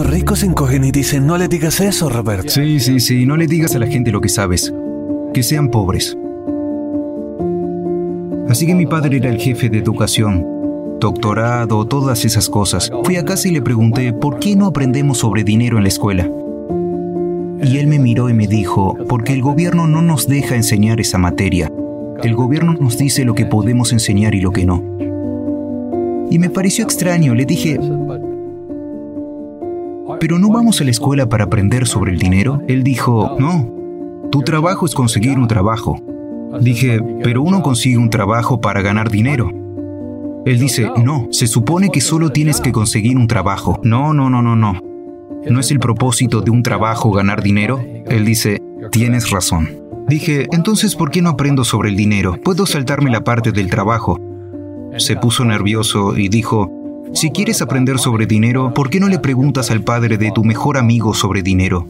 Los ricos en encogen y dicen, no le digas eso, Roberto. Sí, sí, sí, no le digas a la gente lo que sabes. Que sean pobres. Así que mi padre era el jefe de educación, doctorado, todas esas cosas. Fui a casa y le pregunté, ¿por qué no aprendemos sobre dinero en la escuela? Y él me miró y me dijo, porque el gobierno no nos deja enseñar esa materia. El gobierno nos dice lo que podemos enseñar y lo que no. Y me pareció extraño, le dije, ¿pero no vamos a la escuela para aprender sobre el dinero? Él dijo, no, tu trabajo es conseguir un trabajo. Dije, pero uno consigue un trabajo para ganar dinero. Él dice, no, se supone que solo tienes que conseguir un trabajo. No, no, no, no, no. ¿No es el propósito de un trabajo ganar dinero? Él dice, tienes razón. Dije, entonces, ¿por qué no aprendo sobre el dinero? Puedo saltarme la parte del trabajo. Se puso nervioso y dijo, si quieres aprender sobre dinero, ¿por qué no le preguntas al padre de tu mejor amigo sobre dinero?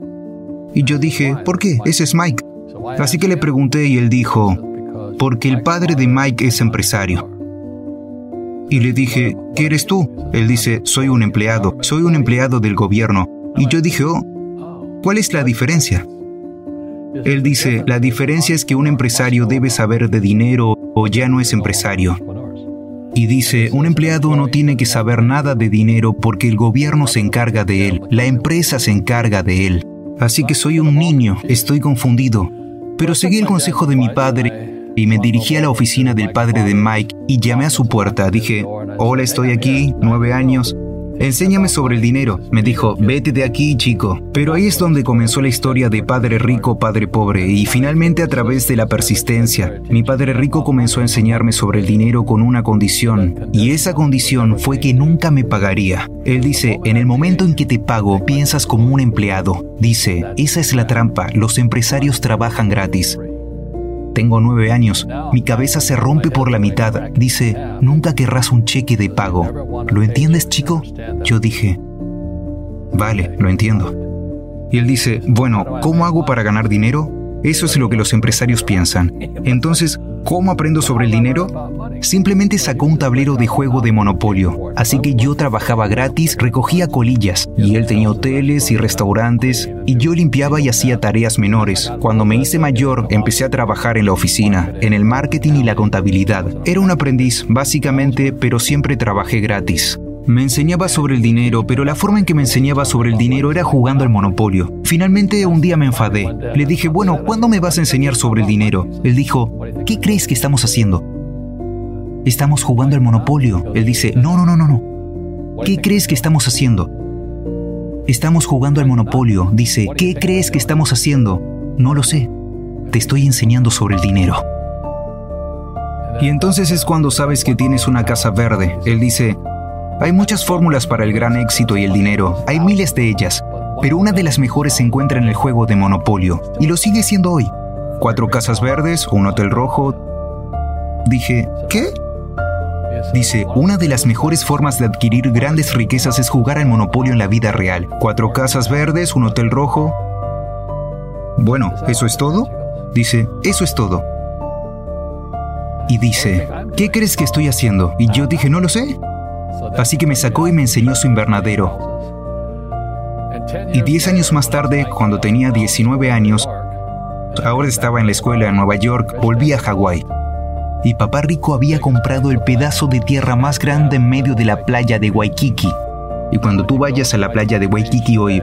Y yo dije, ¿por qué? Ese es Mike. Así que le pregunté y él dijo, porque el padre de Mike es empresario. Y le dije, ¿qué eres tú? Él dice, soy un empleado, soy un empleado del gobierno. Y yo dije, oh, ¿cuál es la diferencia? Él dice, la diferencia es que un empresario debe saber de dinero o ya no es empresario. Y dice, un empleado no tiene que saber nada de dinero porque el gobierno se encarga de él, la empresa se encarga de él. Así que soy un niño, estoy confundido. Pero seguí el consejo de mi padre y me dirigí a la oficina del padre de Mike y llamé a su puerta. Dije, hola, estoy aquí, nueve años. Enséñame sobre el dinero. Me dijo, vete de aquí, chico. Pero ahí es donde comenzó la historia de padre rico, padre pobre, y finalmente a través de la persistencia, mi padre rico comenzó a enseñarme sobre el dinero con una condición, y esa condición fue que nunca me pagaría. Él dice, en el momento en que te pago, piensas como un empleado. Dice, esa es la trampa, los empresarios trabajan gratis. Tengo nueve años. Mi cabeza se rompe por la mitad. Dice, nunca querrás un cheque de pago. ¿Lo entiendes, chico? Yo dije, vale, lo entiendo. Y él dice, bueno, ¿cómo hago para ganar dinero? Eso es lo que los empresarios piensan. Entonces, ¿cómo aprendo sobre el dinero? Simplemente sacó un tablero de juego de monopolio, así que yo trabajaba gratis, recogía colillas, y él tenía hoteles y restaurantes, y yo limpiaba y hacía tareas menores. Cuando me hice mayor, empecé a trabajar en la oficina, en el marketing y la contabilidad. Era un aprendiz, básicamente, pero siempre trabajé gratis. Me enseñaba sobre el dinero, pero la forma en que me enseñaba sobre el dinero era jugando al monopolio. Finalmente un día me enfadé. Le dije, bueno, ¿cuándo me vas a enseñar sobre el dinero? Él dijo, ¿qué crees que estamos haciendo? Estamos jugando al monopolio. Él dice, no, no, no, no, no. ¿Qué crees que estamos haciendo? Estamos jugando al monopolio. Dice, ¿qué crees que estamos haciendo? No lo sé. Te estoy enseñando sobre el dinero. Y entonces es cuando sabes que tienes una casa verde. Él dice, hay muchas fórmulas para el gran éxito y el dinero, hay miles de ellas, pero una de las mejores se encuentra en el juego de Monopolio, y lo sigue siendo hoy. Cuatro casas verdes, un hotel rojo. Dije, ¿qué? Dice, una de las mejores formas de adquirir grandes riquezas es jugar al Monopolio en la vida real. Cuatro casas verdes, un hotel rojo. Bueno, ¿eso es todo? Dice, eso es todo. Y dice, ¿qué crees que estoy haciendo? Y yo dije, no lo sé. Así que me sacó y me enseñó su invernadero. Y 10 años más tarde, cuando tenía 19 años, ahora estaba en la escuela en Nueva York, volví a Hawái. y papá rico había comprado el pedazo de tierra más grande en medio de la playa de Waikiki. Y cuando tú vayas a la playa de Waikiki hoy,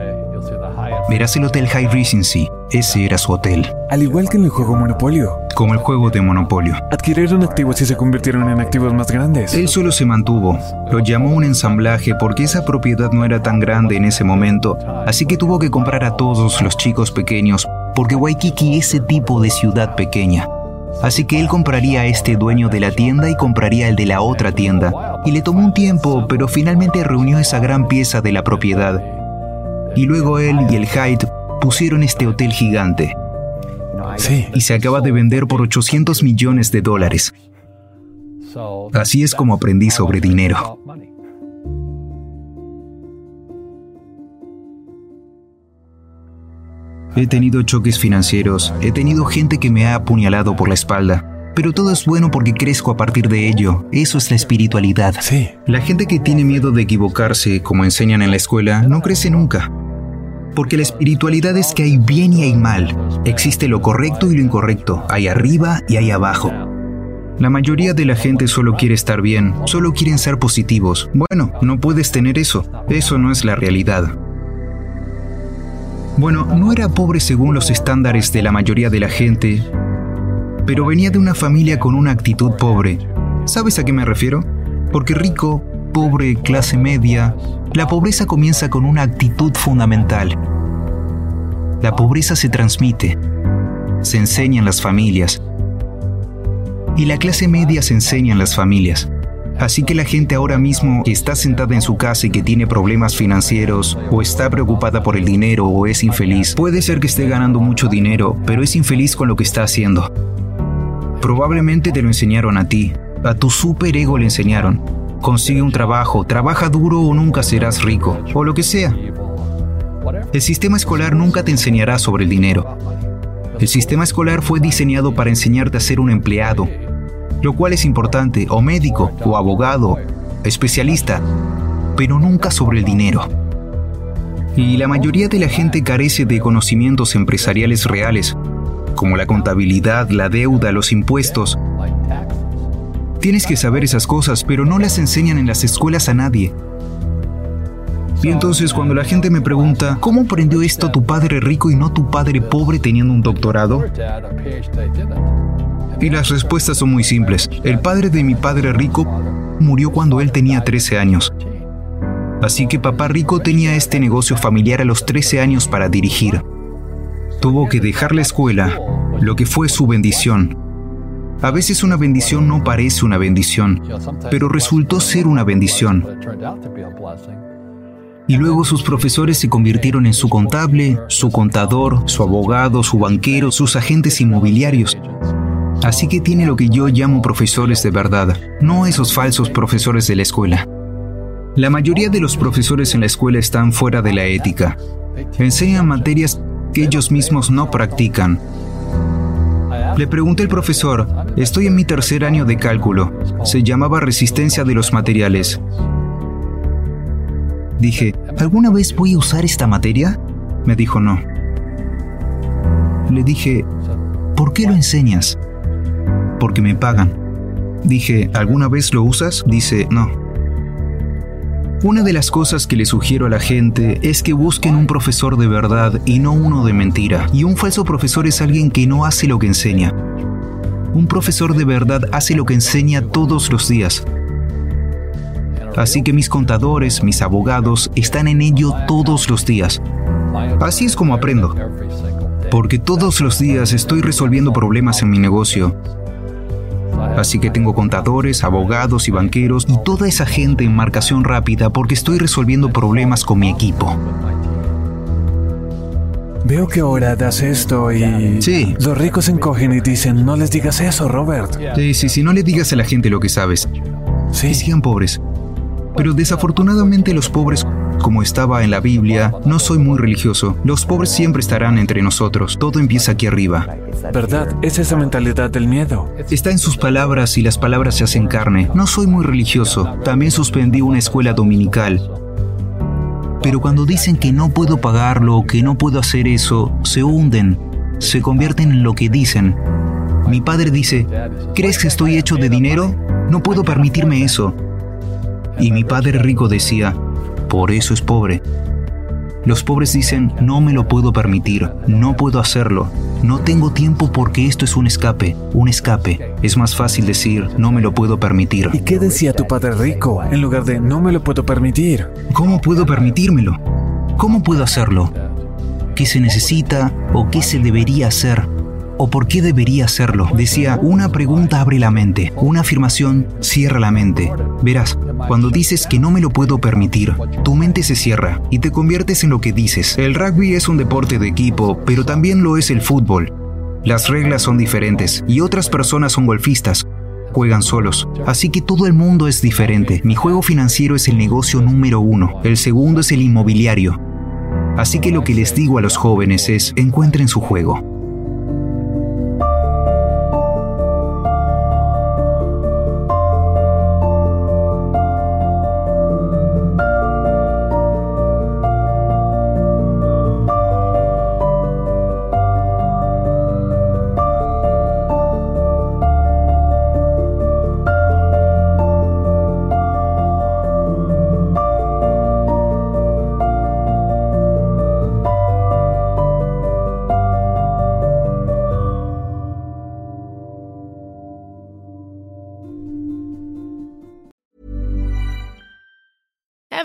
verás el Hotel High Regency. Ese era su hotel. Al igual que en el juego Monopolio. Como el juego de Monopolio. Adquirieron activos y se convirtieron en activos más grandes. Él solo se mantuvo. Lo llamó un ensamblaje porque esa propiedad no era tan grande en ese momento, así que tuvo que comprar a todos los chicos pequeños, porque Waikiki es ese tipo de ciudad pequeña. Así que él compraría a este dueño de la tienda y compraría el de la otra tienda. Y le tomó un tiempo, pero finalmente reunió esa gran pieza de la propiedad. Y luego él y el Hyde pusieron este hotel gigante. Sí. Y se acaba de vender por 800 millones de dólares. Así es como aprendí sobre dinero. He tenido choques financieros, he tenido gente que me ha apuñalado por la espalda, pero todo es bueno porque crezco a partir de ello. Eso es la espiritualidad. Sí. La gente que tiene miedo de equivocarse, como enseñan en la escuela, no crece nunca. Porque la espiritualidad es que hay bien y hay mal. Existe lo correcto y lo incorrecto. Hay arriba y hay abajo. La mayoría de la gente solo quiere estar bien, solo quieren ser positivos. Bueno, no puedes tener eso. Eso no es la realidad. Bueno, no era pobre según los estándares de la mayoría de la gente, pero venía de una familia con una actitud pobre. ¿Sabes a qué me refiero? Porque rico, pobre, clase media, la pobreza comienza con una actitud fundamental. La pobreza se transmite, se enseña en las familias, y la clase media se enseña en las familias. Así que la gente ahora mismo que está sentada en su casa y que tiene problemas financieros, o está preocupada por el dinero, o es infeliz, puede ser que esté ganando mucho dinero, pero es infeliz con lo que está haciendo. Probablemente te lo enseñaron a ti, a tu superego le enseñaron. Consigue un trabajo, trabaja duro o nunca serás rico, o lo que sea. El sistema escolar nunca te enseñará sobre el dinero. El sistema escolar fue diseñado para enseñarte a ser un empleado, lo cual es importante, o médico, o abogado, especialista, pero nunca sobre el dinero. Y la mayoría de la gente carece de conocimientos empresariales reales, como la contabilidad, la deuda, los impuestos. Tienes que saber esas cosas, pero no las enseñan en las escuelas a nadie. Y entonces cuando la gente me pregunta, ¿cómo aprendió esto tu padre rico y no tu padre pobre teniendo un doctorado? Y las respuestas son muy simples. El padre de mi padre rico murió cuando él tenía 13 años. Así que papá rico tenía este negocio familiar a los 13 años para dirigir. Tuvo que dejar la escuela, lo que fue su bendición. A veces una bendición no parece una bendición, pero resultó ser una bendición. Y luego sus profesores se convirtieron en su contable, su contador, su abogado, su banquero, sus agentes inmobiliarios. Así que tiene lo que yo llamo profesores de verdad, no esos falsos profesores de la escuela. La mayoría de los profesores en la escuela están fuera de la ética. Enseñan materias ellos mismos no practican. Le pregunté al profesor, estoy en mi tercer año de cálculo, se llamaba resistencia de los materiales. Dije, ¿alguna vez voy a usar esta materia? Me dijo no. Le dije, ¿por qué lo enseñas? Porque me pagan. Dije, ¿alguna vez lo usas? Dice, no. Una de las cosas que le sugiero a la gente es que busquen un profesor de verdad y no uno de mentira. Y un falso profesor es alguien que no hace lo que enseña. Un profesor de verdad hace lo que enseña todos los días. Así que mis contadores, mis abogados, están en ello todos los días. Así es como aprendo. Porque todos los días estoy resolviendo problemas en mi negocio. Así que tengo contadores, abogados y banqueros y toda esa gente en marcación rápida porque estoy resolviendo problemas con mi equipo. Veo que ahora das esto y... Sí. Los ricos se encogen y dicen, no les digas eso, Robert. Sí, sí, sí, no le digas a la gente lo que sabes. Sí. Sigan pobres. Pero desafortunadamente los pobres, como estaba en la Biblia, no soy muy religioso. Los pobres siempre estarán entre nosotros. Todo empieza aquí arriba. ¿Verdad? Es esa mentalidad del miedo. Está en sus palabras y las palabras se hacen carne. No soy muy religioso. También suspendí una escuela dominical. Pero cuando dicen que no puedo pagarlo, que no puedo hacer eso, se hunden, se convierten en lo que dicen. Mi padre dice, ¿crees que estoy hecho de dinero? No puedo permitirme eso. Y mi padre rico decía, por eso es pobre. Los pobres dicen, no me lo puedo permitir, no puedo hacerlo, no tengo tiempo porque esto es un escape, un escape. Es más fácil decir, no me lo puedo permitir. ¿Y qué decía tu padre rico en lugar de no me lo puedo permitir? ¿Cómo puedo permitírmelo? ¿Cómo puedo hacerlo? ¿Qué se necesita o qué se debería hacer? ¿O por qué debería hacerlo? Decía, una pregunta abre la mente, una afirmación cierra la mente. Verás, cuando dices que no me lo puedo permitir, tu mente se cierra y te conviertes en lo que dices. El rugby es un deporte de equipo, pero también lo es el fútbol. Las reglas son diferentes y otras personas son golfistas. Juegan solos, así que todo el mundo es diferente. Mi juego financiero es el negocio número uno, el segundo es el inmobiliario. Así que lo que les digo a los jóvenes es, encuentren su juego.